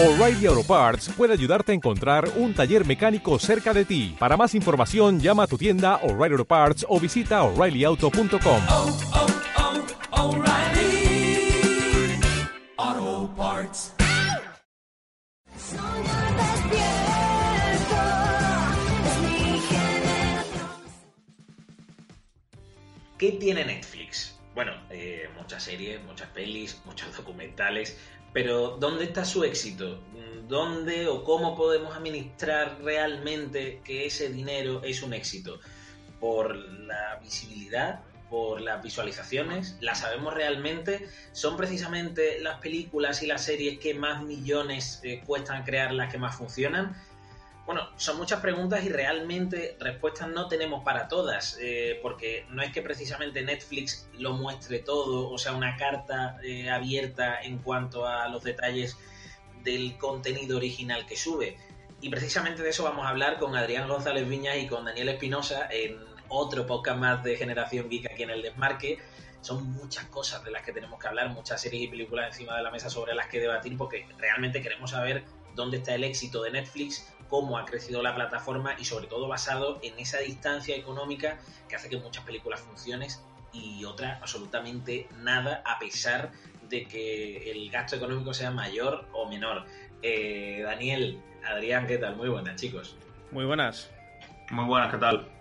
O'Reilly Auto Parts puede ayudarte a encontrar un taller mecánico cerca de ti. Para más información, llama a tu tienda O'Reilly Auto Parts o visita oreillyauto.com. oh, oh, generación. ¿Qué tiene Netflix? Bueno, eh, muchas series, muchas pelis, muchos documentales, pero ¿dónde está su éxito? ¿Dónde o cómo podemos administrar realmente que ese dinero es un éxito? ¿Por la visibilidad? ¿Por las visualizaciones? ¿La sabemos realmente? ¿Son precisamente las películas y las series que más millones eh, cuestan crear las que más funcionan? Bueno, son muchas preguntas y realmente respuestas no tenemos para todas, eh, porque no es que precisamente Netflix lo muestre todo, o sea, una carta eh, abierta en cuanto a los detalles del contenido original que sube. Y precisamente de eso vamos a hablar con Adrián González Viñas y con Daniel Espinosa en otro podcast más de Generación Geek aquí en el Desmarque. Son muchas cosas de las que tenemos que hablar, muchas series y películas encima de la mesa sobre las que debatir, porque realmente queremos saber dónde está el éxito de Netflix, cómo ha crecido la plataforma y sobre todo basado en esa distancia económica que hace que muchas películas funcionen y otras absolutamente nada a pesar de que el gasto económico sea mayor o menor. Eh, Daniel, Adrián, ¿qué tal? Muy buenas chicos. Muy buenas. Muy buenas, ¿qué tal?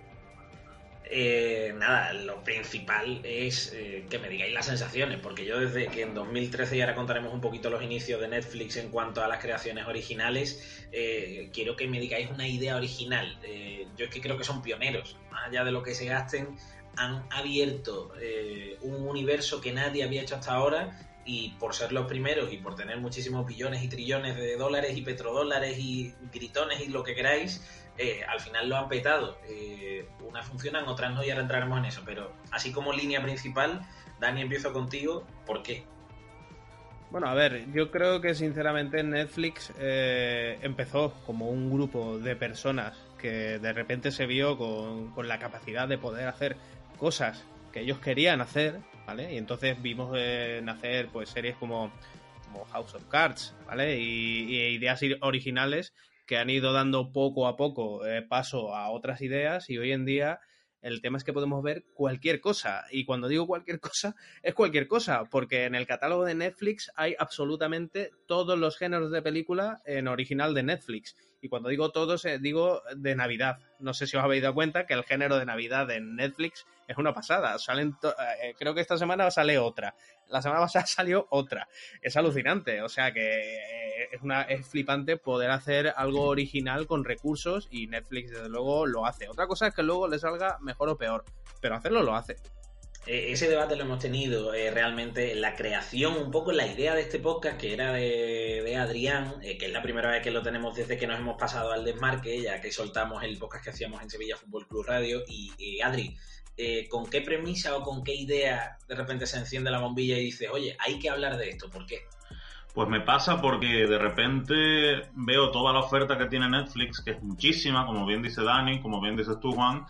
Eh, nada, lo principal es eh, que me digáis las sensaciones, porque yo desde que en 2013, y ahora contaremos un poquito los inicios de Netflix en cuanto a las creaciones originales, eh, quiero que me digáis una idea original. Eh, yo es que creo que son pioneros, más allá de lo que se gasten, han abierto un universo que nadie había hecho hasta ahora. Y por ser los primeros y por tener muchísimos billones y trillones de dólares y petrodólares y gritones y lo que queráis, eh, al final lo han petado. Eh, unas funcionan, otras no, y ahora entraremos en eso. Pero así como línea principal, Dani, empiezo contigo. ¿Por qué? Bueno, a ver, yo creo que sinceramente Netflix eh, empezó como un grupo de personas que de repente se vio con, con la capacidad de poder hacer cosas que ellos querían hacer, ¿vale? Y entonces vimos eh, nacer pues series como, como House of Cards, ¿vale? Y, y ideas originales que han ido dando poco a poco eh, paso a otras ideas y hoy en día el tema es que podemos ver cualquier cosa. Y cuando digo cualquier cosa, es cualquier cosa, porque en el catálogo de Netflix hay absolutamente todos los géneros de película en original de Netflix. Y cuando digo todos, eh, digo de Navidad. No sé si os habéis dado cuenta que el género de Navidad en Netflix es una pasada. Salen to- eh, creo que esta semana sale otra. La semana pasada salió otra. Es alucinante. O sea que eh, es, una, es flipante poder hacer algo original con recursos y Netflix desde luego lo hace. Otra cosa es que luego le salga mejor o peor. Pero hacerlo lo hace. Eh, ese debate lo hemos tenido eh, realmente en la creación, un poco la idea de este podcast, que era de, Adrián, eh, que es la primera vez que lo tenemos desde que nos hemos pasado al desmarque, ya que soltamos el podcast que hacíamos en Sevilla Fútbol Club Radio. Y eh, Adri, ¿con qué premisa o con qué idea de repente se enciende la bombilla y dices, oye, hay que hablar de esto? ¿Por qué? Pues me pasa porque de repente veo toda la oferta que tiene Netflix, que es muchísima, como bien dice Dani, como bien dices tú, Juan,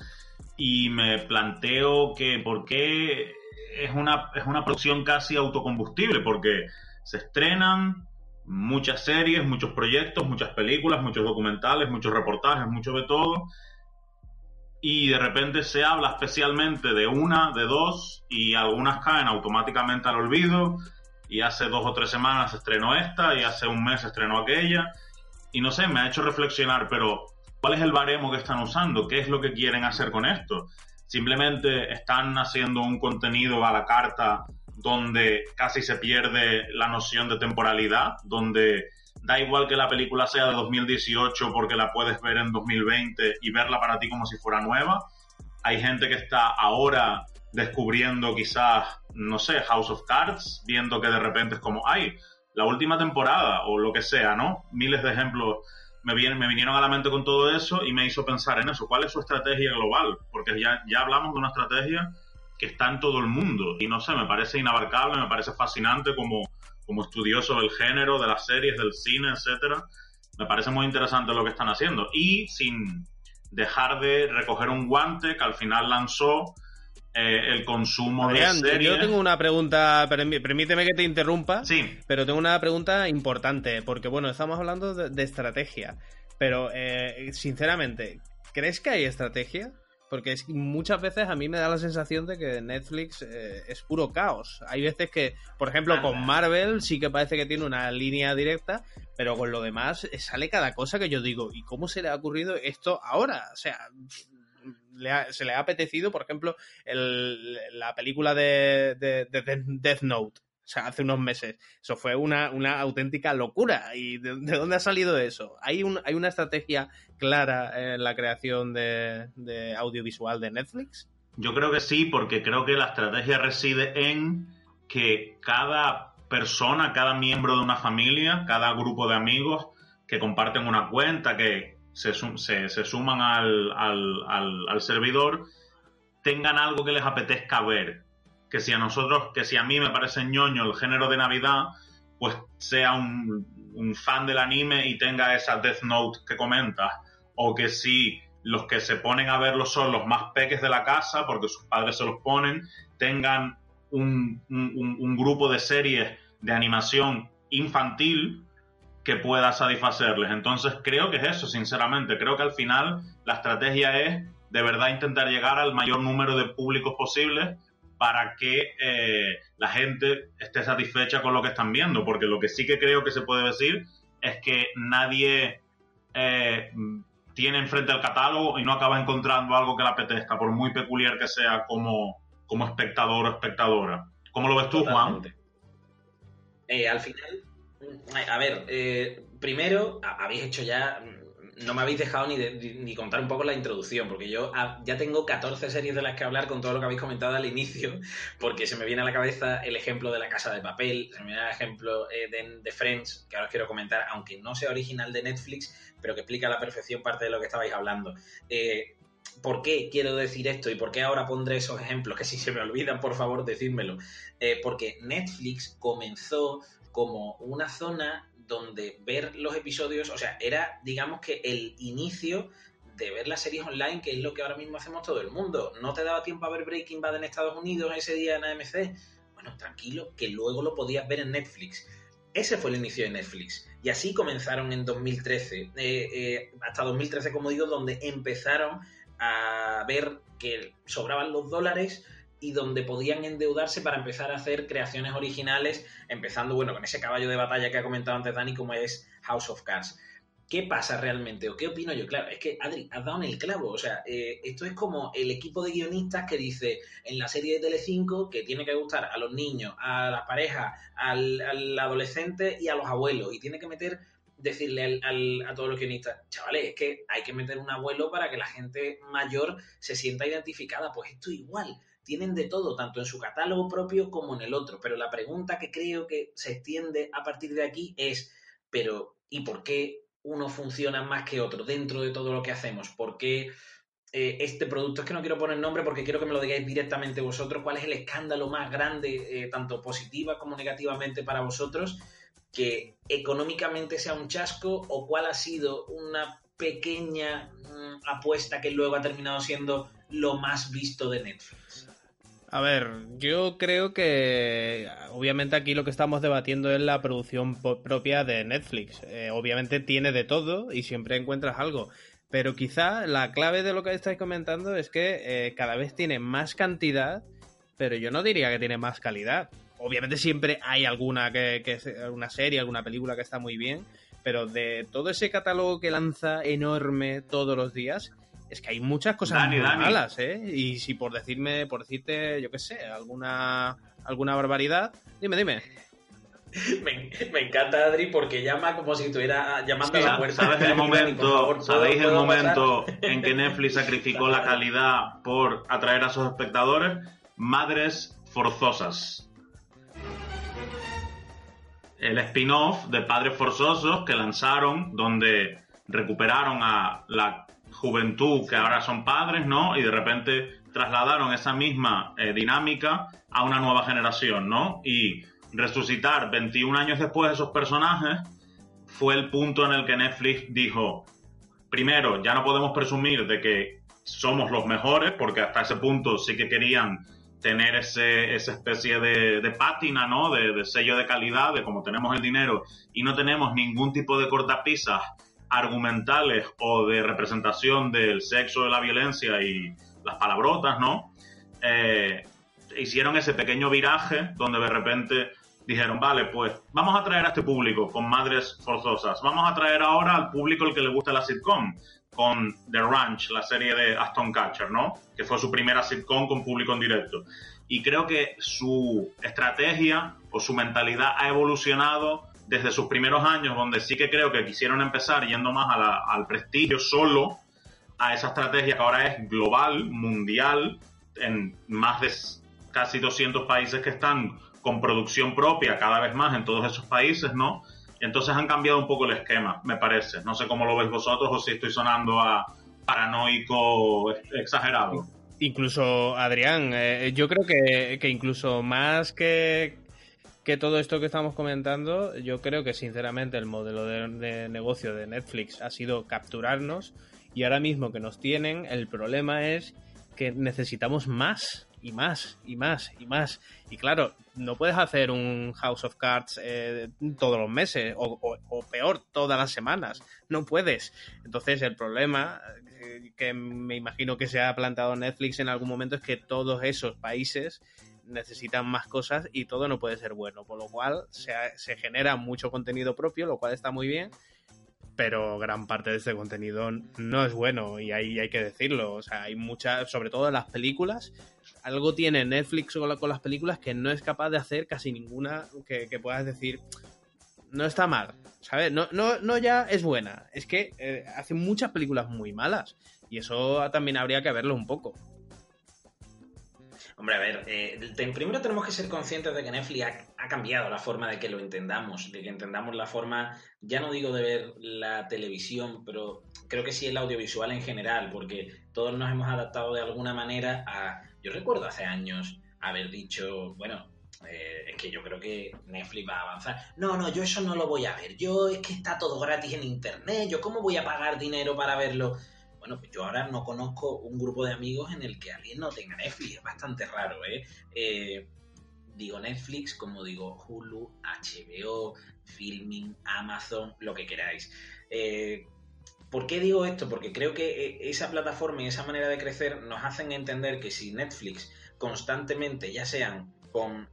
y me planteo que por qué es una, es una producción casi autocombustible, porque se estrenan muchas series, muchos proyectos, muchas películas, muchos documentales, muchos reportajes, mucho de todo, y de repente se habla especialmente de una, de dos, y algunas caen automáticamente al olvido, y hace dos o tres semanas se estrenó esta, y hace un mes se estrenó aquella, y no sé, me ha hecho reflexionar, pero ¿cuál es el baremo que están usando? ¿Qué es lo que quieren hacer con esto? Simplemente están haciendo un contenido a la carta donde casi se pierde la noción de temporalidad, donde da igual que la película sea de 2018 porque la puedes ver en 2020 y verla para ti como si fuera nueva. Hay gente que está ahora descubriendo quizás, no sé, House of Cards, viendo que de repente es como, ay, la última temporada o lo que sea, ¿no? Miles de ejemplos me, vinieron a la mente con todo eso y me hizo pensar en eso. ¿Cuál es su estrategia global? Porque ya, ya hablamos de una estrategia que está en todo el mundo y no sé, me parece inabarcable, me parece fascinante como, como estudioso del género, de las series, del cine, etcétera. Me parece muy interesante lo que están haciendo y sin dejar de recoger un guante que al final lanzó eh, el consumo Adrián, de series. yo tengo una pregunta, permí- permíteme que te interrumpa, Sí, pero tengo una pregunta importante, porque bueno, estamos hablando de, de estrategia, pero eh, sinceramente, ¿crees que hay estrategia? Porque es, muchas veces a mí me da la sensación de que Netflix eh, es puro caos. Hay veces que, por ejemplo, Anda. con Marvel sí que parece que tiene una línea directa, pero con lo demás sale cada cosa que yo digo, ¿y cómo se le ha ocurrido esto ahora? O sea, se le ha apetecido, por ejemplo, el- la película de, de- de Death- Note. Hace unos meses. Eso fue una, una auténtica locura. ¿Y de, de dónde ha salido eso? ¿Hay, un, ¿Hay una estrategia clara en la creación de, de audiovisual de Netflix? Yo creo que sí, porque creo que la estrategia reside en que cada persona, cada miembro de una familia, cada grupo de amigos que comparten una cuenta, que se, se- suman al, servidor, tengan algo que les apetezca ver. Que si a nosotros, que si a mí me parece ñoño el género de Navidad, pues sea un, fan del anime y tenga esa Death Note que comentas. O que si los que se ponen a verlo son los más peques de la casa, porque sus padres se los ponen, tengan un- un grupo de series de animación infantil que pueda satisfacerles. Entonces creo que es eso, sinceramente. Creo que al final la estrategia es de verdad intentar llegar al mayor número de públicos posibles para que eh, la gente esté satisfecha con lo que están viendo. Porque lo que sí que creo que se puede decir es que nadie eh, tiene enfrente el catálogo y no acaba encontrando algo que le apetezca, por muy peculiar que sea como, como espectador o espectadora. ¿Cómo lo ves tú, Juan? Eh, al final, a ver, eh, primero habéis hecho ya, no me habéis dejado ni, de- ni- contar un poco la introducción, porque yo ah, ya tengo 14 series de las que hablar con todo lo que habéis comentado al inicio, porque se me viene a la cabeza el ejemplo de La Casa de Papel, se me viene el ejemplo eh, de, de Friends, que ahora os quiero comentar, aunque no sea original de Netflix, pero que explica a la perfección parte de lo que estabais hablando. Eh, ¿Por qué quiero decir esto y por qué ahora pondré esos ejemplos? Que si se me olvidan, por favor, decídmelo. Eh, porque Netflix comenzó como una zona donde ver los episodios, o sea, era, digamos que el inicio de ver las series online, que es lo que ahora mismo hacemos todo el mundo. ¿No te daba tiempo a ver Breaking Bad en Estados Unidos ese día en AMC? Bueno, tranquilo, que luego lo podías ver en Netflix. Ese fue el inicio de Netflix. Y así comenzaron en 2013. eh, eh, hasta 2013, como digo, donde empezaron a ver que sobraban los dólares y donde podían endeudarse para empezar a hacer creaciones originales, empezando, bueno, con ese caballo de batalla que ha comentado antes Dani, como es House of Cards. ¿Qué pasa realmente? ¿O qué opino yo? Claro, es que, Adri, has dado en el clavo. O sea, eh, esto es como el equipo de guionistas que dice en la serie de Telecinco que tiene que gustar a los niños, a las parejas, al, al adolescente y a los abuelos. Y tiene que meter, decirle al- al- a todos los guionistas, chavales, es que hay que meter un abuelo para que la gente mayor se sienta identificada. Pues esto igual tienen de todo, tanto en su catálogo propio como en el otro. Pero la pregunta que creo que se extiende a partir de aquí es, pero ¿y por qué uno funciona más que otro dentro de todo lo que hacemos? ¿Por qué eh, este producto? Es que no quiero poner nombre porque quiero que me lo digáis directamente vosotros. ¿Cuál es el escándalo más grande, eh, tanto positiva como negativamente para vosotros? Que económicamente sea un chasco o cuál ha sido una pequeña mm, apuesta que luego ha terminado siendo lo más visto de Netflix. A ver, yo creo que obviamente aquí lo que estamos debatiendo es la producción propia de Netflix. Eh, obviamente tiene de todo y siempre encuentras algo. Pero quizá la clave de lo que estáis comentando es que eh, cada vez tiene más cantidad, pero yo no diría que tiene más calidad. Obviamente siempre hay alguna que, una serie, alguna película que está muy bien, pero de todo ese catálogo que lanza enorme todos los días, es que hay muchas cosas Dani, muy Dani. malas, ¿eh? Y si por decirme, por decirte, yo qué sé, alguna alguna barbaridad, dime, dime. Me, me encanta Adri porque llama como si estuviera llamando a la puerta. ¿Sabes el momento, favor, ¿puedo- ¿sabéis el momento pasar? en que Netflix sacrificó la calidad por atraer a sus espectadores? Madres forzosas. El spin-off de Padres Forzosos que lanzaron, donde recuperaron a la juventud que ahora son padres, ¿no? Y de repente trasladaron esa misma eh, dinámica a una nueva generación, ¿no? Y resucitar 21 años después esos personajes fue el punto en el que Netflix dijo, primero, ya no podemos presumir de que somos los mejores, porque hasta ese punto sí que querían tener ese, esa especie de, de pátina, ¿no? De, de sello de calidad, de como tenemos el dinero y no tenemos ningún tipo de cortapisas argumentales o de representación del sexo, de la violencia y las palabrotas, ¿no? Eh, hicieron ese pequeño viraje donde de repente dijeron, vale, pues vamos a traer a este público con madres forzosas, vamos a traer ahora al público el que le gusta la sitcom, con The Ranch, la serie de Aston Catcher, ¿no? Que fue su primera sitcom con público en directo. Y creo que su estrategia o su mentalidad ha evolucionado desde sus primeros años, donde sí que creo que quisieron empezar yendo más al prestigio solo, a esa estrategia que ahora es global, mundial, en más de casi 200 países que están con producción propia cada vez más en todos esos países, ¿no? Entonces han cambiado un poco el esquema, me parece. No sé cómo lo veis vosotros o si estoy sonando a paranoico ex- exagerado. Incluso, Adrián, eh, yo creo que incluso más que, que todo esto que estamos comentando, yo creo que sinceramente el modelo de, negocio de Netflix ha sido capturarnos y ahora mismo que nos tienen, el problema es que necesitamos más y más y más y más. Y claro, no puedes hacer un House of Cards eh, todos los meses o, o- o peor, todas las semanas. No puedes. Entonces el problema eh, que me imagino que se ha planteado Netflix en algún momento es que todos esos países necesitan más cosas y todo no puede ser bueno. Por lo cual se, se genera mucho contenido propio, lo cual está muy bien. Pero gran parte de este contenido no es bueno y ahí hay que decirlo. O sea, hay muchas, sobre todo las películas, algo tiene Netflix con, con las películas que no es capaz de hacer casi ninguna que, que puedas decir no está mal, ¿sabes? No, no, no ya es buena, es que eh, hace muchas películas muy malas y eso también habría que verlo un poco. Hombre, a ver, eh, primero tenemos que ser conscientes de que Netflix ha, ha cambiado la forma de que lo entendamos, de que entendamos la forma, ya no digo de ver la televisión, pero creo que sí el audiovisual en general, porque todos nos hemos adaptado de alguna manera a... Yo recuerdo hace años haber dicho, bueno, eh, es que yo creo que Netflix va a avanzar. No, no, yo eso no lo voy a ver. Yo es que está todo gratis en internet. Yo cómo voy a pagar dinero para verlo. Bueno, pues yo ahora no conozco un grupo de amigos en el que alguien no tenga Netflix. Es bastante raro, ¿eh? Eh, digo Netflix como digo Hulu, HBO, Filming, Amazon, lo que queráis. Eh, ¿Por qué digo esto? Porque creo que eh, esa plataforma y esa manera de crecer nos hacen entender que si Netflix constantemente, ya sean con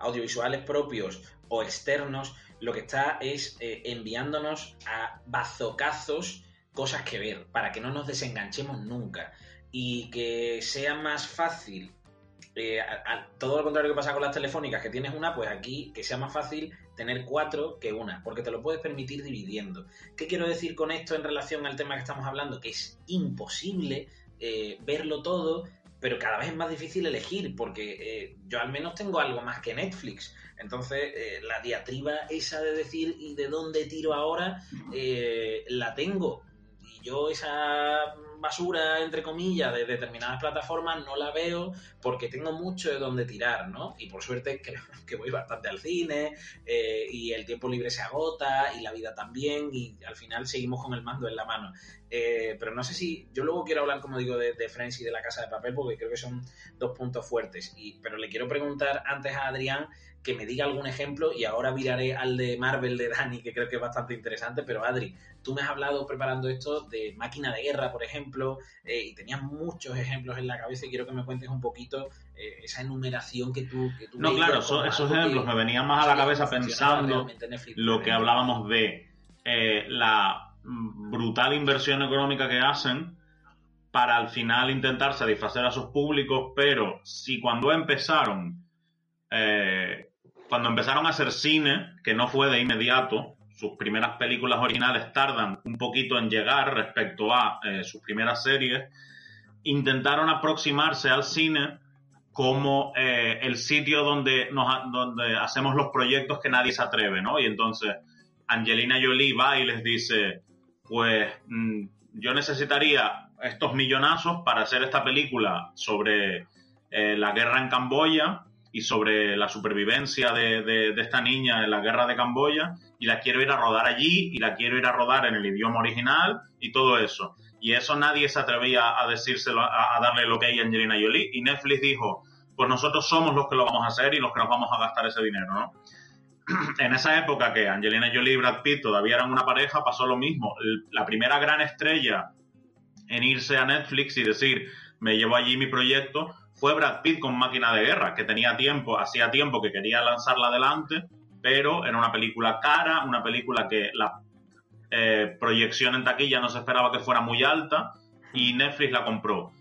audiovisuales propios o externos, lo que está es enviándonos a bazocazos cosas que ver para que no nos desenganchemos nunca y que sea más fácil eh, a- a- todo lo contrario que pasa con las telefónicas, que tienes una, pues aquí que sea más fácil tener cuatro que una, porque te lo puedes permitir dividiendo. ¿Qué quiero decir con esto en relación al tema que estamos hablando? Que es imposible eh, verlo todo, pero cada vez es más difícil elegir, porque eh, yo al menos tengo algo más que Netflix. Entonces, eh, la diatriba esa de decir y de dónde tiro ahora, eh, la tengo. Yo esa basura, entre comillas, de determinadas plataformas no la veo porque tengo mucho de dónde tirar, ¿no? Y por suerte creo que voy bastante al cine eh, y el tiempo libre se agota y la vida también y al final seguimos con el mando en la mano. Eh, pero no sé si yo luego quiero hablar, como digo, de, de Friends y de la Casa de Papel porque creo que son dos puntos fuertes. Y, pero le quiero preguntar antes a Adrián que me diga algún ejemplo y ahora viraré al de Marvel de Dani, que creo que es bastante interesante. Pero Adri, tú me has hablado preparando esto de máquina de guerra, por ejemplo, eh, y tenías muchos ejemplos en la cabeza y quiero que me cuentes un poquito eh, esa enumeración que tú... Que tú No, claro, eso- esos que- ejemplos me venían más a la cabeza pensando Netflix lo que hablábamos de eh, la brutal inversión económica que hacen para al final intentar satisfacer a sus públicos, pero si cuando empezaron, eh, cuando empezaron a hacer cine, que no fue de inmediato, sus primeras películas originales tardan un poquito en llegar respecto a eh, sus primeras series, intentaron aproximarse al cine como eh, el sitio donde, nos, donde hacemos los proyectos que nadie se atreve, ¿no? Y entonces Angelina Jolie va y les dice, pues mm, yo necesitaría estos millonazos para hacer esta película sobre eh, la guerra en Camboya y sobre la supervivencia de, de- esta niña en la guerra de Camboya y la quiero ir a rodar allí y la quiero ir a rodar en el idioma original y todo eso. Y eso nadie se atrevía a decírselo, a, darle lo que hay a Angelina Jolie. Y Netflix dijo, pues nosotros somos los que lo vamos a hacer y los que nos vamos a gastar ese dinero, ¿no? en esa época que Angelina Jolie y Brad Pitt todavía eran una pareja, pasó lo mismo. La primera gran estrella en irse a Netflix y decir, me llevo allí mi proyecto, fue Brad Pitt con Máquina de Guerra, que tenía tiempo, hacía tiempo que quería lanzarla adelante, pero era una película cara, una película que la eh, proyección en taquilla no se esperaba que fuera muy alta y Netflix la compró.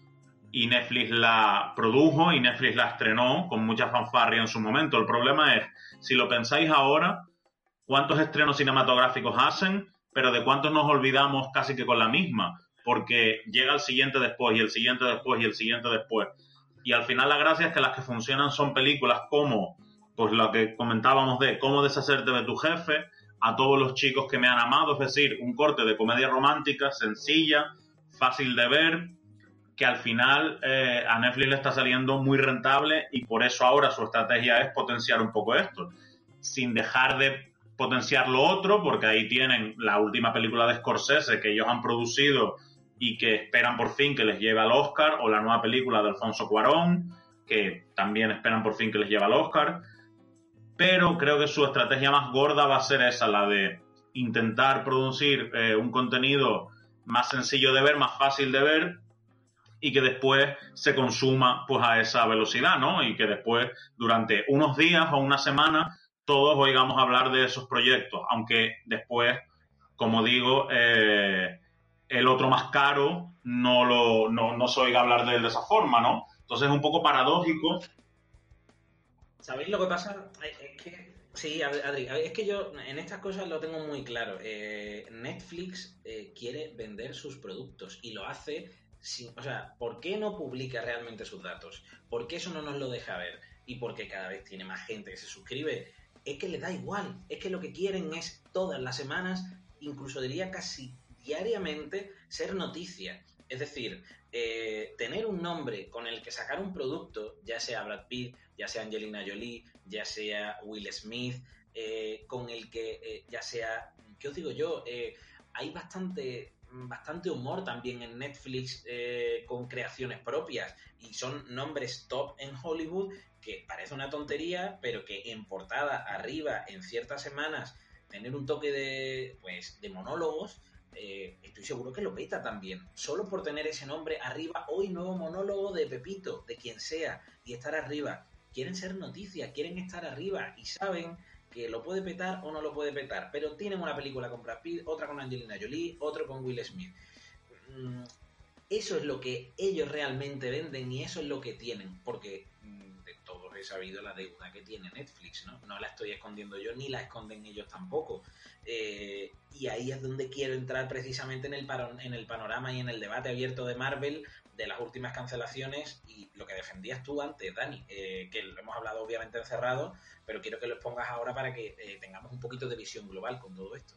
Y Netflix la produjo y Netflix la estrenó con mucha fanfarria en su momento. El problema es, si lo pensáis ahora, cuántos estrenos cinematográficos hacen, pero de cuántos nos olvidamos casi que con la misma, porque llega el siguiente después y el siguiente después y el siguiente después. Y al final la gracia es que las que funcionan son películas como, pues lo que comentábamos de cómo deshacerte de tu jefe, a todos los chicos que me han amado, es decir, un corte de comedia romántica, sencilla, fácil de ver, que al final eh, a Netflix le está saliendo muy rentable y por eso ahora su estrategia es potenciar un poco esto, sin dejar de potenciar lo otro, porque ahí tienen la última película de Scorsese que ellos han producido y que esperan por fin que les lleve al Oscar, o la nueva película de Alfonso Cuarón, que también esperan por fin que les lleve al Oscar. Pero creo que su estrategia más gorda va a ser esa, la de intentar producir eh, un contenido más sencillo de ver, más fácil de ver, y que después se consuma pues a esa velocidad, ¿no? Y que después durante unos días o una semana todos oigamos hablar de esos proyectos, aunque después, como digo, eh, el otro más caro no lo no, no se oiga hablar de él de esa forma, ¿no? Entonces es un poco paradójico. ¿Sabéis lo que pasa? Es que, sí, Ad- Adri, es que yo en estas cosas lo tengo muy claro. Eh, Netflix eh, quiere vender sus productos y lo hace sin, o sea, ¿por qué no publica realmente sus datos? ¿Por qué eso no nos lo deja ver? Y porque cada vez tiene más gente que se suscribe. Es que le da igual, es que lo que quieren es todas las semanas, incluso diría casi diariamente, ser noticia. Es decir, eh, tener un nombre con el que sacar un producto, ya sea Brad Pitt, ya sea Angelina Jolie, ya sea Will Smith, eh, con el que eh, ya sea, ¿qué os digo yo? Hay bastante, bastante humor también en Netflix con creaciones propias y son nombres top en Hollywood que parece una tontería, pero que en portada arriba en ciertas semanas tener un toque de, pues, de monólogos eh, estoy seguro que lo peta también. Solo por tener ese nombre arriba, hoy nuevo monólogo de Pepito, de quien sea, y estar arriba. Quieren ser noticias, quieren estar arriba y saben que lo puede petar o no lo puede petar. Pero tienen una película con Brad Pitt, otra con Angelina Jolie, otro con Will Smith. Mm, Eso es lo que ellos realmente venden y eso es lo que tienen, porque mm, he sabido la deuda que tiene Netflix, ¿no? No la estoy escondiendo yo ni la esconden ellos tampoco. Eh, y ahí es donde quiero entrar precisamente en el, en el panorama y en el debate abierto de Marvel de las últimas cancelaciones y lo que defendías tú antes, Dani, eh, que lo hemos hablado obviamente encerrado, pero quiero que lo expongas ahora para que eh, tengamos un poquito de visión global con todo esto.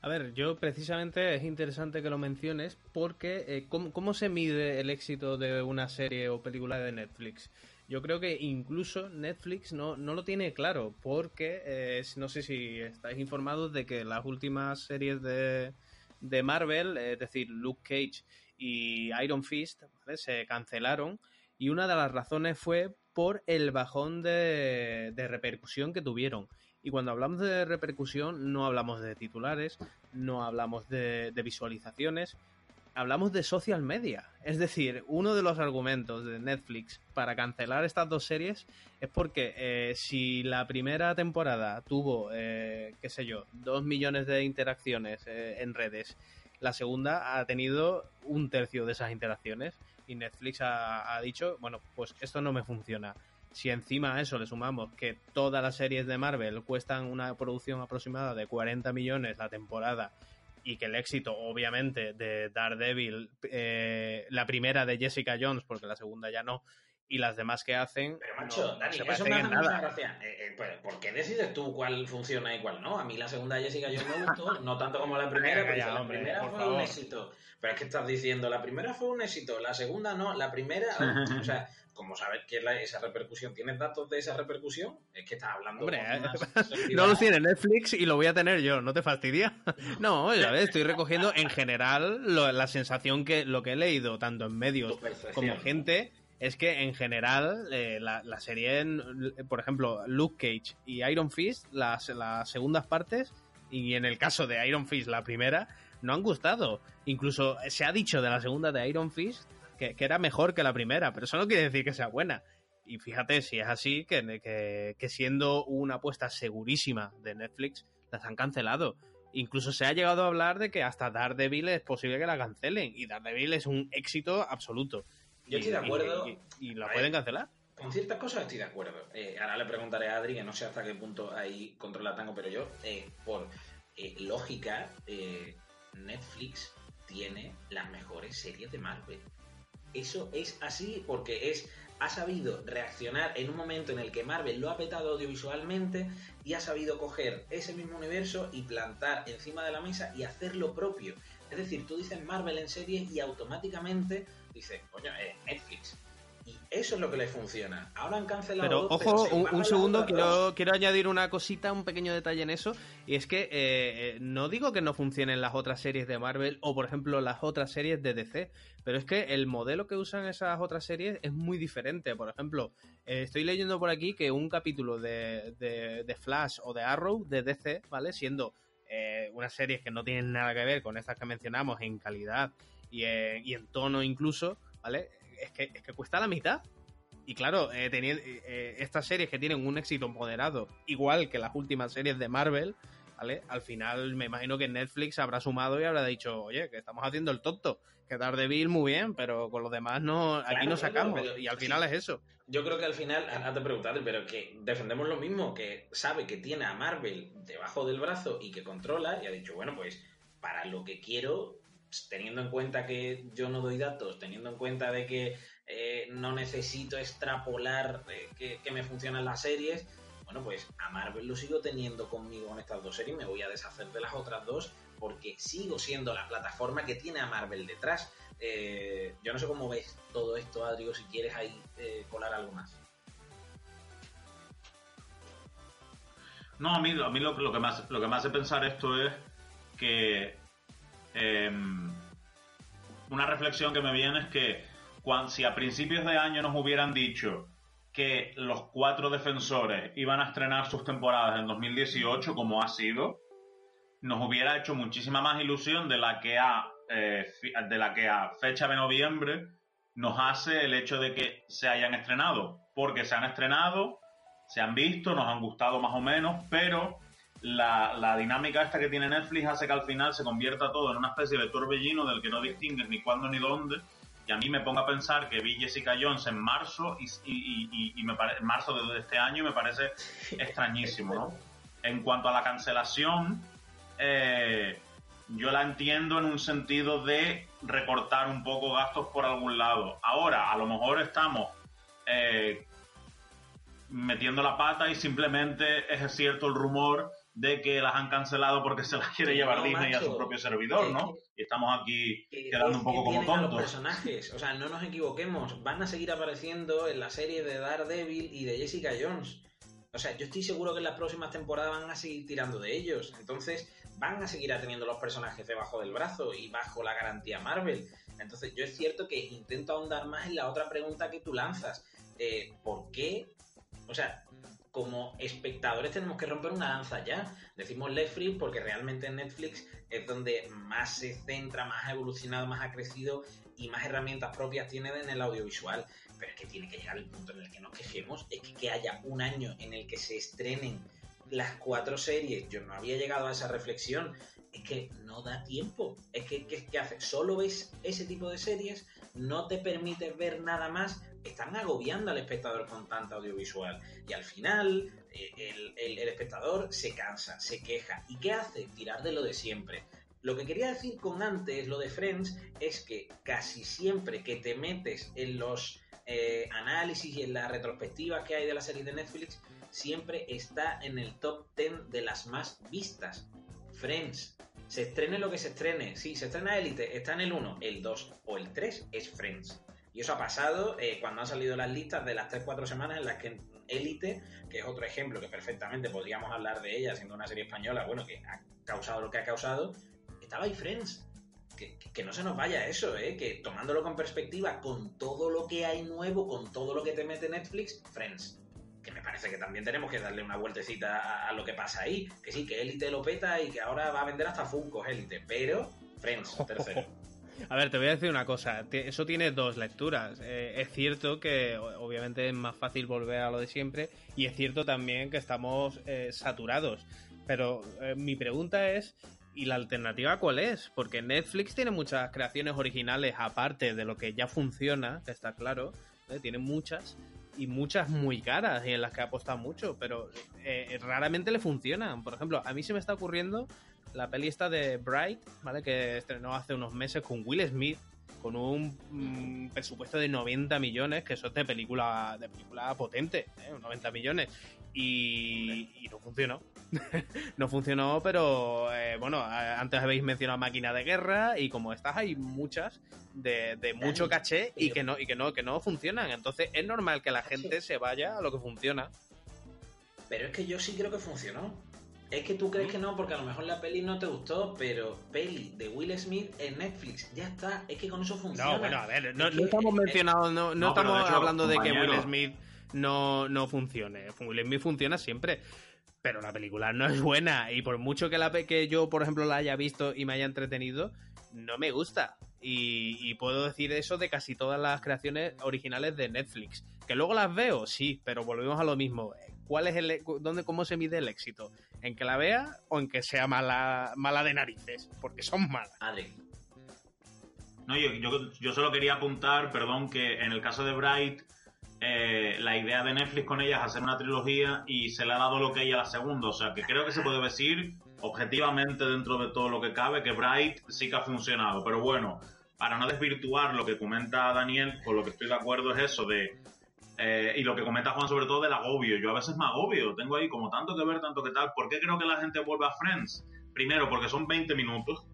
A ver, yo precisamente es interesante que lo menciones porque eh, ¿cómo, cómo se mide el éxito de una serie o película de Netflix? Yo creo que incluso Netflix no, no lo tiene claro porque eh, no sé si estáis informados de que las últimas series de, de Marvel, es decir, Luke Cage y Iron Fist, se cancelaron y una de las razones fue por el bajón de, de repercusión que tuvieron. Y cuando hablamos de repercusión no hablamos de titulares, no hablamos de visualizaciones, hablamos de social media. Es decir, uno de los argumentos de Netflix para cancelar estas dos series es porque eh, si la primera temporada tuvo, eh, qué sé yo, dos millones de interacciones eh, en redes, la segunda ha tenido un tercio de esas interacciones y Netflix ha, ha dicho, bueno, pues esto no me funciona. Si encima a eso le sumamos que todas las series de Marvel cuestan una producción aproximada de 40 millones la temporada y que el éxito, obviamente, de Daredevil, eh, la primera de Jessica Jones, porque la segunda ya no, y las demás que hacen Pero macho, no- Dani, se eso parecen me en hace mucha nada. gracia. Eh, eh, pero, ¿Por qué decides tú cuál funciona y cuál no? A mí la segunda de Jessica Jones me gustó, no tanto como la primera, ya, la hombre, primera fue favor. un éxito. Pero es que estás diciendo, la primera fue un éxito, la segunda no, la primera... o sea, como sabes que la- esa repercusión, ¿tienes datos de esa repercusión? Es que estás hablando... Hombre, con eh. No lo tiene Netflix y lo voy a tener yo, ¿no te fastidia? No, ya ves, estoy recogiendo en general lo- la sensación que lo que he leído, tanto en medios como gente, es que en general eh, la, la serie, en- por ejemplo, Luke Cage y Iron Fist, las, las segundas partes, y en el caso de Iron Fist, la primera, no han gustado. Incluso se ha dicho de la segunda de Iron Fist que, que era mejor que la primera, pero eso no quiere decir que sea buena. Y fíjate, si es así, que, que, que siendo una apuesta segurísima de Netflix, las han cancelado. Incluso se ha llegado a hablar de que hasta Daredevil es posible que la cancelen. Y Daredevil es un éxito absoluto. Yo estoy Y- de acuerdo. Y, y- y la pueden cancelar. Con ciertas cosas estoy de acuerdo. Eh, ahora le preguntaré a Adri, que no sé hasta qué punto ahí controla tango, pero yo, eh, por eh, lógica, Netflix tiene las mejores series de Marvel. Eso es así porque es ha sabido reaccionar en un momento en el que Marvel lo ha petado audiovisualmente y ha sabido coger ese mismo universo y plantar encima de la mesa y hacer lo propio. Es decir, tú dices Marvel en serie y automáticamente dices, coño, es Netflix. Eso es lo que le funciona. Ahora han cancelado. Pero ojo, un, segundo, quiero, quiero añadir una cosita, un pequeño detalle en eso. Y es que eh, eh, no digo que no funcionen las otras series de Marvel o, por ejemplo, las otras series de DC, pero es que el modelo que usan esas otras series es muy diferente. Por ejemplo, eh, estoy leyendo por aquí que un capítulo de, de- de Flash o de Arrow de DC, ¿vale? Siendo eh, unas series que no tienen nada que ver con estas que mencionamos en calidad y en, y en tono incluso, ¿vale? Es que, es que cuesta la mitad. Y claro, eh, teni- eh, estas series que tienen un éxito moderado, igual que las últimas series de Marvel, ¿vale? Al final me imagino que Netflix habrá sumado y habrá dicho, oye, que estamos haciendo el tonto, que Daredevil muy bien, pero con los demás no, aquí Claro, no sacamos. pero- y al final es eso. Yo creo que al final, ahora te preguntaré, pero que defendemos lo mismo, que sabe que tiene a Marvel debajo del brazo y que controla, y ha dicho, bueno, pues para lo que quiero, teniendo en cuenta que yo no doy datos, teniendo en cuenta de que eh, no necesito extrapolar eh, que, me funcionan las series, bueno, pues a Marvel lo sigo teniendo conmigo en estas dos series, me voy a deshacer de las otras dos porque sigo siendo la plataforma que tiene a Marvel detrás. Eh, yo no sé cómo ves todo esto, Adri, o si quieres ahí colar algo más. No, a mí, a mí lo, que hace, lo que me hace pensar esto es que em, una reflexión que me viene es que si a principios de año nos hubieran dicho que los cuatro defensores iban a estrenar sus temporadas en 2018 como ha sido, nos hubiera hecho muchísima más ilusión de la que a, eh, de la que a fecha de noviembre nos hace el hecho de que se hayan estrenado, porque se han estrenado, se han visto, nos han gustado más o menos, pero la, la dinámica esta que tiene Netflix hace que al final se convierta todo en una especie de torbellino del que no distingues ni cuándo ni dónde. Y a mí me pongo a pensar que vi Jessica Jones en marzo y, y, y- y me pare- en marzo de este año y me parece extrañísimo, ¿no? En cuanto a la cancelación, eh, yo la entiendo en un sentido de recortar un poco gastos por algún lado. Ahora, a lo mejor estamos eh, metiendo la pata y simplemente es cierto el rumor de que las han cancelado porque se las quiere llevar Disney a su propio servidor, ¿no? Y estamos aquí Que- quedando un poco como a los tontos. personajes, o sea, no nos equivoquemos, van a seguir apareciendo en la serie de Daredevil y de Jessica Jones. O sea, yo estoy seguro que en las próximas temporadas van a seguir tirando de ellos. Entonces, van a seguir teniendo los personajes debajo del brazo y bajo la garantía Marvel. Entonces, yo es cierto que intento ahondar más en la otra pregunta que tú lanzas. Eh, ¿Por qué? O sea, como espectadores tenemos que romper una lanza ya. Decimos Netflix porque realmente en Netflix es donde más se centra, más ha evolucionado, más ha crecido y más herramientas propias tiene en el audiovisual. Pero es que tiene que llegar el punto en el que nos quejemos, es que, que haya un año en el que se estrenen las cuatro series, yo no había llegado a esa reflexión, es que no da tiempo, es que, que, que hace, solo ves ese tipo de series, no te permite ver nada más, están agobiando al espectador con tanta audiovisual y al final eh, el, espectador se cansa, se queja y ¿qué hace? Tirar de lo de siempre. Lo que quería decir con antes, lo de Friends, es que casi siempre que te metes en los eh, análisis y en las retrospectivas que hay de la serie de Netflix, siempre está en el top 10 de las más vistas. Friends. Se estrene lo que se estrene. Sí, se estrena Elite, está en el 1, el 2 o el 3 es Friends. Y eso ha pasado eh, cuando han salido las listas de las 3-4 semanas en las que Elite, que es otro ejemplo que perfectamente podríamos hablar de ella siendo una serie española, bueno, que ha causado lo que ha causado, estaba ahí Friends. Que, que- no se nos vaya eso, ¿eh? que tomándolo con perspectiva, con todo lo que hay nuevo, con todo lo que te mete Netflix, Friends. Que me parece que también tenemos que darle una vueltecita a, lo que pasa ahí. Que sí, que Elite lo peta y que ahora va a vender hasta Funko Elite, pero Friends, tercero. A ver, te voy a decir una cosa. Eso tiene dos lecturas. Eh, es cierto que obviamente es más fácil volver a lo de siempre y es cierto también que estamos eh, saturados. Pero eh, mi pregunta es, ¿y la alternativa cuál es? Porque Netflix tiene muchas creaciones originales aparte de lo que ya funciona, que está claro. Tiene muchas y muchas muy caras y en las que apuesta mucho, pero raramente le funcionan. Por ejemplo, a mí se me está ocurriendo la peli esta de Bright, ¿vale? Que estrenó hace unos meses con Will Smith, con un mm, presupuesto de 90 millones, que eso es de película, de película potente, ¿eh? 90 millones. Y, y no funcionó. no funcionó, pero eh, bueno, antes habéis mencionado Máquina de Guerra y como estas hay muchas de, de mucho caché y que no y que no que no funcionan. Entonces es normal que la gente se vaya a lo que funciona. Pero es que yo sí creo que funcionó. Es que tú crees que no, porque a lo mejor la peli no te gustó, pero peli de Will Smith en Netflix, ya está. Es que con eso funciona. No, bueno, a ver, no, estamos mencionando, no, no estamos de hecho, hablando de que Will Smith no, no funcione. Will Smith funciona siempre. Pero la película no es buena. Y por mucho que la que yo, por ejemplo, la haya visto y me haya entretenido, no me gusta. Y, y puedo decir eso de casi todas las creaciones originales de Netflix. Que luego las veo, sí, pero volvemos a lo mismo. ¿Cuál es el, e- dónde, cómo se mide el éxito? ¿En que la vea o en que sea mala, mala de narices? Porque son malas. Adri, No, yo, yo, yo solo quería apuntar, perdón, que en el caso de Bright, eh, la idea de Netflix con ella es hacer una trilogía y se le ha dado lo que ella a la segunda. O sea, que creo que se puede decir objetivamente dentro de todo lo que cabe que Bright sí que ha funcionado. Pero bueno, para no desvirtuar lo que comenta Daniel, con lo que estoy de acuerdo es eso de... eh, y lo que comenta Juan sobre todo del agobio. Yo a veces me agobio, tengo ahí como tanto que ver, tanto que tal. ¿Por qué creo que la gente vuelve a Friends? Primero, porque son 20 minutos.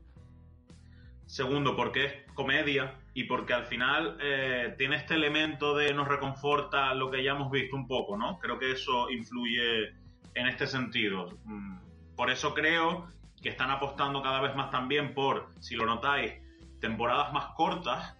Segundo, porque es comedia y porque al final eh, tiene este elemento de nos reconforta lo que ya hemos visto un poco, ¿no? Creo que eso influye en este sentido. Mm, Por eso creo que están apostando cada vez más también por, si lo notáis, temporadas más cortas,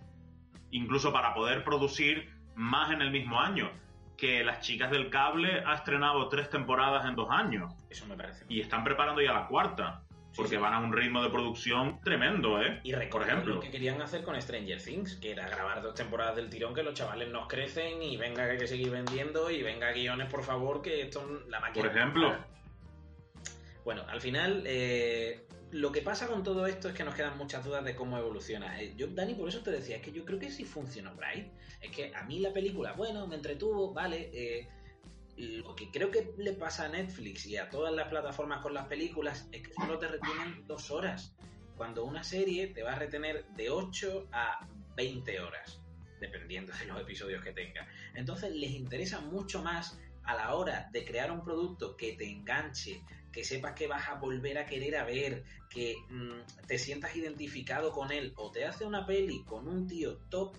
incluso para poder producir más en el mismo año. Que las chicas del cable ha estrenado tres temporadas en dos años eso me parece. y están preparando ya la cuarta. Porque sí. van a un ritmo de producción tremendo, ¿eh? Y recordemos lo que querían hacer con Stranger Things, que era grabar dos temporadas del tirón, que los chavales nos crecen y venga que hay que seguir vendiendo y venga guiones, por favor, que esto la máquina. Por ejemplo. Bueno, al final, eh, lo que pasa con todo esto es que nos quedan muchas dudas de cómo evoluciona. Eh, Yo, Dani, por eso te decía, es que yo creo que sí funcionó Bright. Es que a mí la película, bueno, me entretuvo, vale. eh, lo que creo que le pasa a Netflix y a todas las plataformas con las películas es que solo te retienen dos horas. Cuando una serie te va a retener de 8 a 20 horas, dependiendo de los episodios que tenga. Entonces les interesa mucho más a la hora de crear un producto que te enganche, que sepas que vas a volver a querer a ver, que mm, te sientas identificado con él, o te hace una peli con un tío top,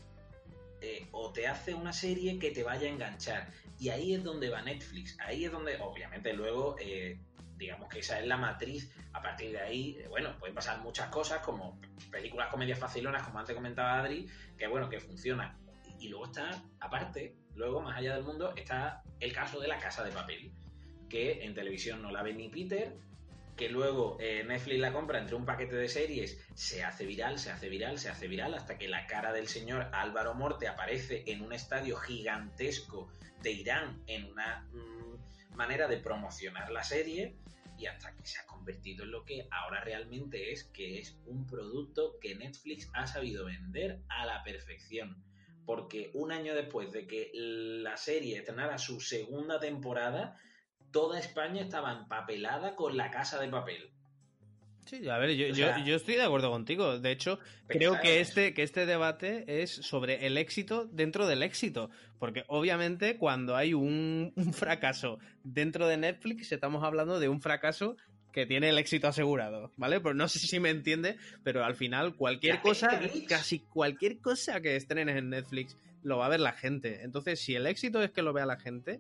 eh, o te hace una serie que te vaya a enganchar. Y ahí es donde va Netflix, ahí es donde, obviamente, luego, eh, digamos que esa es la matriz. A partir de ahí, eh, bueno, pueden pasar muchas cosas, como películas comedias facilonas, como antes comentaba Adri, que bueno, que funcionan. Y luego está, aparte, luego, más allá del mundo, está el caso de la casa de papel, que en televisión no la ve ni Peter, que luego eh, Netflix la compra entre un paquete de series, se hace viral, se hace viral, se hace viral, hasta que la cara del señor Álvaro Morte aparece en un estadio gigantesco de Irán, en una mm, manera de promocionar la serie, y hasta que se ha convertido en lo que ahora realmente es, que es un producto que Netflix ha sabido vender a la perfección. Porque un año después de que la serie estrenara su segunda temporada, toda España estaba empapelada con la casa de papel. Sí, a ver, yo, O yo- sea- yo estoy de acuerdo contigo. De hecho, creo que este, que este debate es sobre el éxito dentro del éxito. Porque obviamente cuando hay un, un fracaso dentro de Netflix, estamos hablando de un fracaso que tiene el éxito asegurado, ¿vale? Pues no sé si me entiende, pero al final cualquier cosa, Netflix. casi cualquier cosa que estrenes en Netflix lo va a ver la gente. Entonces, si el éxito es que lo vea la gente,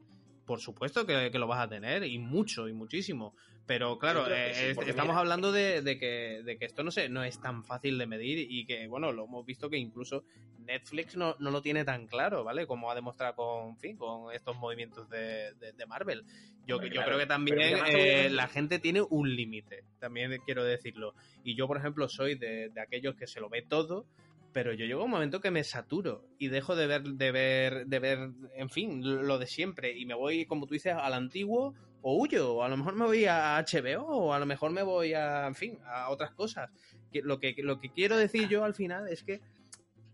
por supuesto que, que lo vas a tener, y mucho, y muchísimo. Pero claro, eh, sí, estamos mira- hablando de, de que, de que esto no sé, no es tan fácil de medir y que, bueno, lo hemos visto que incluso Netflix no, no lo tiene tan claro, ¿vale? Como ha demostrado con, en fin, con estos movimientos de, de- de Marvel. Yo, yo claro. creo que también eh, la gente tiene un límite, también quiero decirlo. Y yo, por ejemplo, soy de, de aquellos que se lo ve todo, pero yo llego un momento que me saturo y dejo de ver, de ver, de ver, en fin, lo de siempre y me voy, como tú dices, al antiguo o huyo, o a lo mejor me voy a HBO, o a lo mejor me voy a, en fin, a otras cosas. Lo que, lo que quiero decir yo al final es que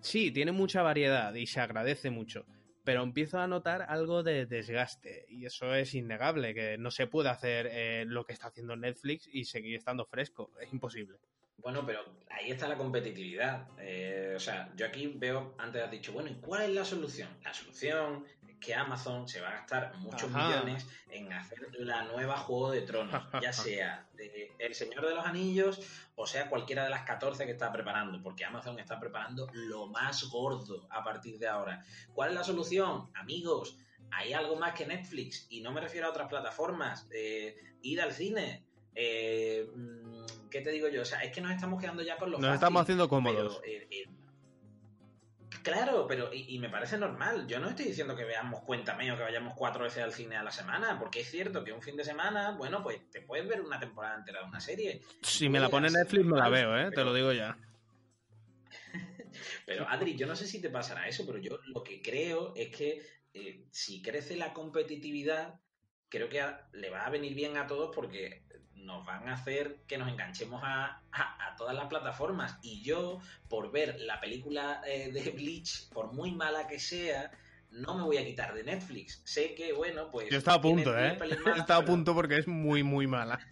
sí, tiene mucha variedad y se agradece mucho, pero empiezo a notar algo de desgaste y eso es innegable, que no se puede hacer eh, lo que está haciendo Netflix y seguir estando fresco, es imposible. Bueno, pero ahí está la competitividad. Eh, o sea, yo aquí veo, antes has dicho, bueno, ¿y cuál es la solución? La solución es que Amazon se va a gastar muchos Ajá. millones en hacer la nueva Juego de Tronos, ya sea de El Señor de los Anillos o sea cualquiera de las 14 que está preparando, porque Amazon está preparando lo más gordo a partir de ahora. ¿Cuál es la solución? Amigos, hay algo más que Netflix y no me refiero a otras plataformas. Eh, ir al cine. Eh, mm, ¿Qué te digo yo? O sea, es que nos estamos quedando ya con los Nos estamos haciendo cómodos. claro, pero y, y me parece normal. Yo no estoy diciendo que veamos Cuéntame o que vayamos cuatro veces al cine a la semana, porque es cierto que un fin de semana, bueno, pues te puedes ver una temporada entera de una serie. Si me la pone Netflix me la veo, ¿eh? te lo digo ya. Pero Adri, yo no sé si te pasará eso, pero yo lo que creo es que eh, si crece la competitividad, creo que a- le va a venir bien a todos porque nos van a hacer que nos enganchemos a, a- a todas las plataformas. Y yo, por ver la película eh, de Bleach, por muy mala que sea, no me voy a quitar de Netflix. Sé que, bueno, pues... Yo estaba a punto, ¿eh? malas, Estaba a pero- punto porque es muy, muy mala.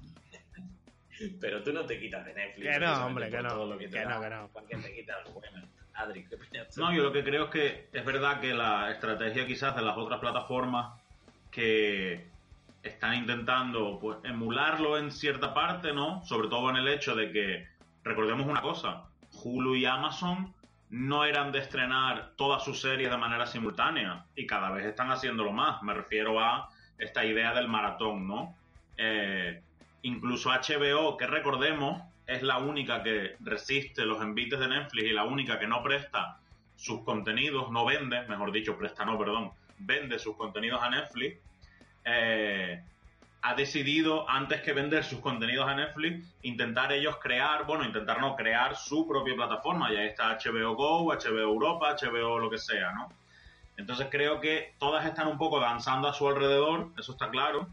Pero tú no te quitas de Netflix. Que no, hombre, que no. todo lo que, no, que no. Porque te quitas, bueno. Adri, ¿qué opinas tú? No, yo lo que creo es que es verdad que la estrategia quizás de las otras plataformas que están intentando pues emularlo en cierta parte, ¿no? Sobre todo en el hecho de que recordemos una cosa, Hulu y Amazon no eran de estrenar todas sus series de manera simultánea y cada vez están haciéndolo más. Me refiero a esta idea del maratón, ¿no? Eh, incluso HBO, que recordemos, es la única que resiste los envites de Netflix y la única que no presta sus contenidos, no vende, mejor dicho, presta no, perdón, vende sus contenidos a Netflix, eh, ha decidido, antes que vender sus contenidos a Netflix, intentar ellos crear, bueno, intentar no crear su propia plataforma. Y ahí está HBO Go, HBO Europa, HBO lo que sea, ¿no? Entonces creo que todas están un poco danzando a su alrededor, eso está claro,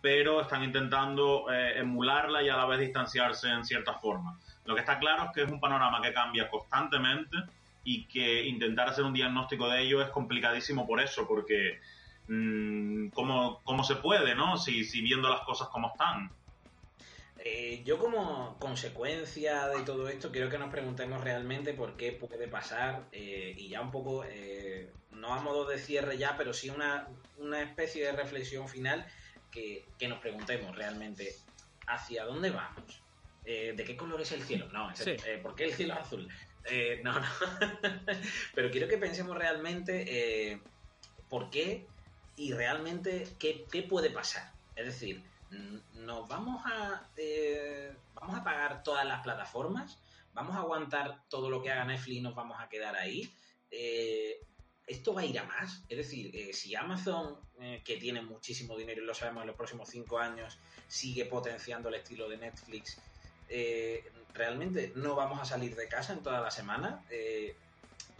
pero están intentando eh, emularla y a la vez distanciarse en cierta forma. Lo que está claro es que es un panorama que cambia constantemente y que intentar hacer un diagnóstico de ello es complicadísimo por eso, porque mm, ¿cómo, cómo se puede, no? Si, si viendo las cosas como están. Eh, yo como consecuencia de todo esto quiero que nos preguntemos realmente por qué puede pasar eh, y ya un poco, eh, no a modo de cierre ya, pero sí una, una especie de reflexión final que, que nos preguntemos realmente hacia dónde vamos. Eh, ¿De qué color es el cielo? No, en serio, Sí. eh, ¿por qué el cielo es azul? Eh, no, no. pero quiero que pensemos realmente eh, por qué y realmente qué, qué puede pasar. Es decir, nos vamos a eh, vamos a pagar todas las plataformas, vamos a aguantar todo lo que haga Netflix y nos vamos a quedar ahí. Eh, esto va a ir a más. Es decir, eh, si Amazon, eh, que tiene muchísimo dinero y lo sabemos en los próximos cinco años, sigue potenciando el estilo de Netflix, realmente no vamos a salir de casa en toda la semana.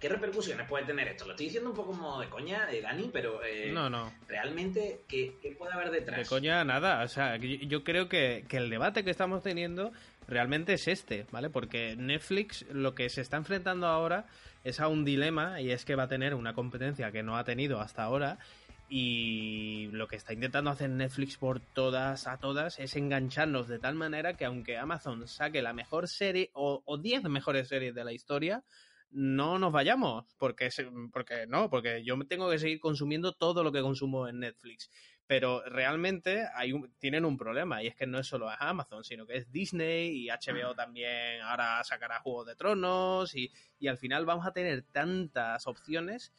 ¿Qué repercusiones puede tener esto? Lo estoy diciendo un poco como de coña, eh, Dani, pero eh, No, no. realmente, ¿qué, qué puede haber detrás? De coña, nada. O sea, yo yo creo que, que el debate que estamos teniendo realmente es este, ¿vale? Porque Netflix lo que se está enfrentando ahora es a un dilema y es que va a tener una competencia que no ha tenido hasta ahora Y lo que está intentando hacer Netflix por todas a todas es engancharnos de tal manera que aunque Amazon saque la mejor serie o, o 10 mejores series de la historia, no nos vayamos. Porque, porque no, porque yo tengo que seguir consumiendo todo lo que consumo en Netflix. Pero realmente hay un- tienen un problema y es que no es solo Amazon, sino que es Disney y HBO también ahora sacará Juegos de Tronos y, y al final vamos a tener tantas opciones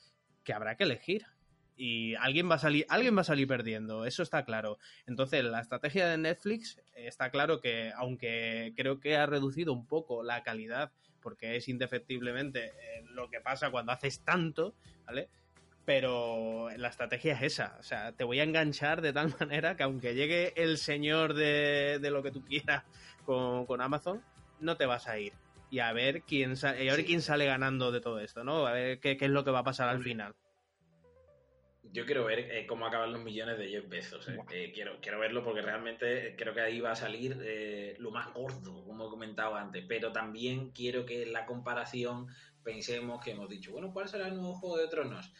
que habrá que elegir. Y alguien va a salir, alguien va a salir perdiendo, eso está claro. Entonces, la estrategia de Netflix eh, está claro que, aunque creo que ha reducido un poco la calidad, porque es indefectiblemente eh, lo que pasa cuando haces tanto, ¿vale? Pero la estrategia es esa, o sea, te voy a enganchar de tal manera que aunque llegue el señor de, de lo que tú quieras con, con Amazon, no te vas a ir. Y a ver quién sa- y a ver quién sale ganando de todo esto, ¿no? A ver qué, qué es lo que va a pasar al final. Yo quiero ver eh, cómo acaban los millones de Jeff Bezos. eh. Eh, quiero, quiero verlo porque realmente creo que ahí va a salir eh, lo más gordo, como he comentado antes. Pero también quiero que en la comparación pensemos que hemos dicho, bueno, ¿cuál será el nuevo Juego de Tronos?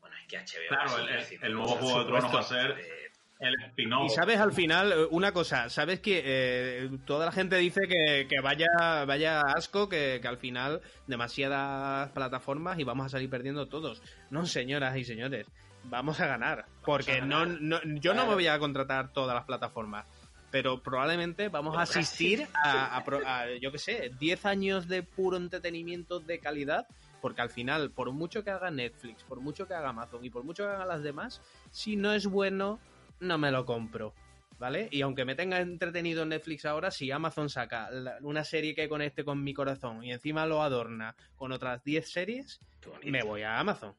Bueno, es que HBO... Claro, el- el nuevo Juego de Tronos va a ser. Eh, El spin-off. Y sabes, al final, una cosa, sabes que eh, toda la gente dice que, que vaya, vaya asco, que, que al final demasiadas plataformas y vamos a salir perdiendo todos. No, señoras y señores, vamos a ganar. Porque a no, ganar. no- yo no me voy a contratar todas las plataformas. Pero probablemente vamos a asistir a, a yo qué sé, 10 años de puro entretenimiento de calidad, porque al final, por mucho que haga Netflix, por mucho que haga Amazon y por mucho que hagan las demás, si no es bueno, no me lo compro. ¿Vale? Y aunque me tenga entretenido en Netflix ahora, si Amazon saca la- una serie que conecte con mi corazón y encima lo adorna con otras 10 series, me voy a Amazon.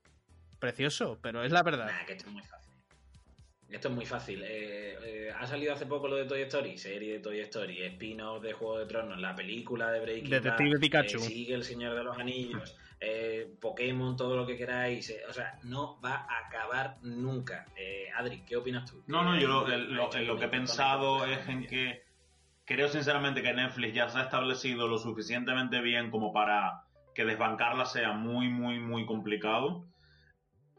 Precioso, pero es la verdad. Nah, que esto es muy fácil. Esto es muy fácil. Eh, eh, ha salido hace poco lo de Toy Story, serie de Toy Story, spin-off de Juego de Tronos, la película de Breaking Detective Bad, Pikachu. eh, sigue El Señor de los Anillos, eh, Pokémon, todo lo que queráis. eh, o sea, no va a acabar nunca. Eh, Adri, ¿qué opinas tú? No, no, yo lo, el- lo- que he pensado es en que creo sinceramente que Netflix ya se ha establecido lo suficientemente bien como para que desbancarla sea muy, muy, muy complicado.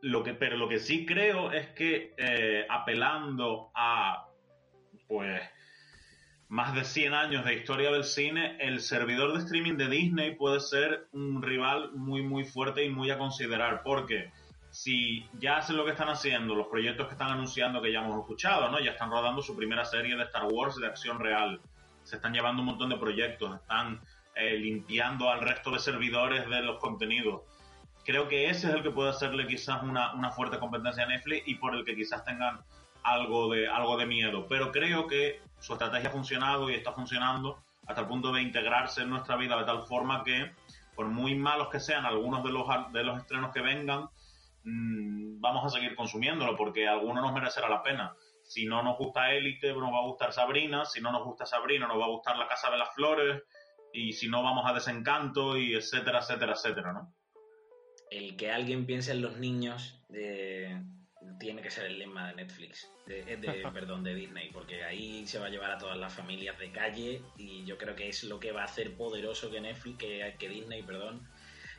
Lo que, pero lo que sí creo es que eh, apelando a pues más de 100 años de historia del cine, el servidor de streaming de Disney puede ser un rival muy, muy fuerte y muy a considerar, porque si ya hacen lo que están haciendo, los proyectos que están anunciando que ya hemos escuchado, ¿no? Ya están rodando su primera serie de Star Wars de acción real. Se están llevando un montón de proyectos, están eh, limpiando al resto de servidores de los contenidos. Creo que ese es el que puede hacerle quizás una, una fuerte competencia a Netflix y por el que quizás tengan algo de, algo de miedo. Pero creo que su estrategia ha funcionado y está funcionando hasta el punto de integrarse en nuestra vida de tal forma que, por muy malos que sean algunos de los, de los estrenos que vengan, mmm, vamos a seguir consumiéndolo porque alguno nos merecerá la pena. Si no nos gusta Élite, nos va a gustar Sabrina. Si no nos gusta Sabrina, nos va a gustar La Casa de las Flores. Y si no, vamos a Desencanto y etcétera, etcétera, etcétera, ¿no? El que alguien piense en los niños eh, tiene que ser el lema de Netflix, de, eh, de- perdón, de Disney, porque ahí se va a llevar a todas las familias de calle y yo creo que es lo que va a hacer poderoso que Netflix, que, que Disney, perdón,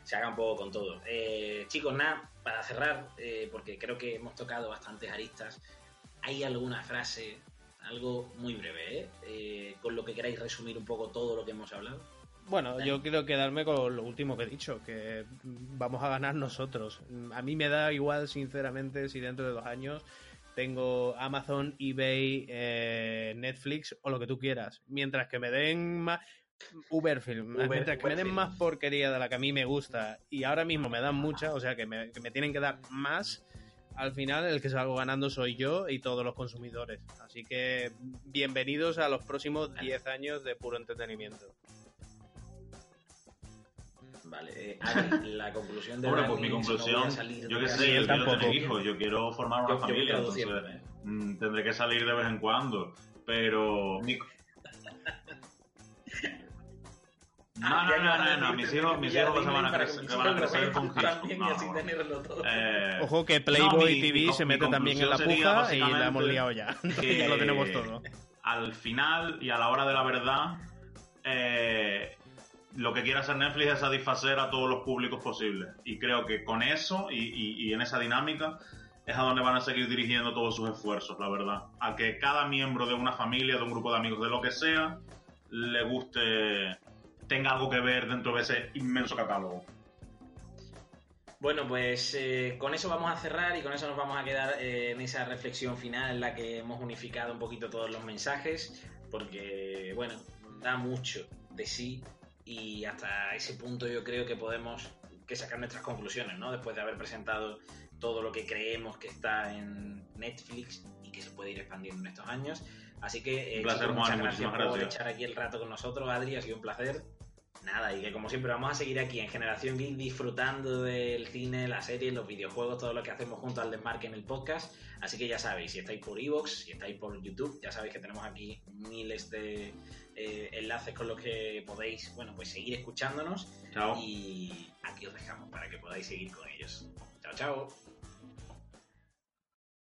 se haga un poco con todo. Eh, chicos, nada, para cerrar, eh, porque creo que hemos tocado bastantes aristas, ¿hay alguna frase, algo muy breve, con lo que queráis resumir un poco todo lo que hemos hablado? Bueno, yo quiero quedarme con lo último que he dicho, que vamos a ganar nosotros. A mí me da igual, sinceramente, si dentro de dos años tengo Amazon, eBay, eh, Netflix o lo que tú quieras. Mientras que me den más... Uberfilm, Uber- mientras que me den más porquería de la que a mí me gusta y ahora mismo me dan mucha, o sea que me, que me tienen que dar más, al final el que salgo ganando soy yo y todos los consumidores. Así que bienvenidos a los próximos 10 años de puro entretenimiento. Vale, eh, Adri, la conclusión de Hombre, Dani pues mi no conclusión, salir yo que sé, yo quiero tener hijos, yo quiero formar una Yo- familia, entonces mm, tendré que salir de vez en cuando, pero... mi- No, Ah, no, no, no, no, mis hijos, mis hijos se van a crecer, van a crecer con No, no. todo. Eh, Ojo que no, Playboy mi- TV se mete también en la puja y la hemos liado ya. que ya lo tenemos todo. Al final y a la hora de la verdad, eh, lo que quiere hacer Netflix es satisfacer a todos los públicos posibles. Y creo que con eso y, en esa dinámica es a donde van a seguir dirigiendo todos sus esfuerzos, la verdad. A que cada miembro de una familia, de un grupo de amigos, de lo que sea, le guste, tenga algo que ver dentro de ese inmenso catálogo. Bueno, pues eh, con eso vamos a cerrar y con eso nos vamos a quedar eh, en esa reflexión final en la que hemos unificado un poquito todos los mensajes, porque, bueno, da mucho de sí y hasta ese punto yo creo que podemos que sacar nuestras conclusiones, ¿no? Después de haber presentado todo lo que creemos que está en Netflix y que se puede ir expandiendo en estos años. Así que, eh, Un placer, chicos, muchas gracias muchísimas por gracias. echar aquí el rato con nosotros, Adri, ha sido un placer. Nada, y que como siempre vamos a seguir aquí en Generación Geek disfrutando del cine, la serie, los videojuegos, todo lo que hacemos junto al Desmarque en el podcast. Así que ya sabéis, si estáis por Evox, si estáis por YouTube, ya sabéis que tenemos aquí miles de eh, enlaces con los que podéis, bueno, pues seguir escuchándonos. Chao. Y aquí os dejamos para que podáis seguir con ellos. Chao, chao.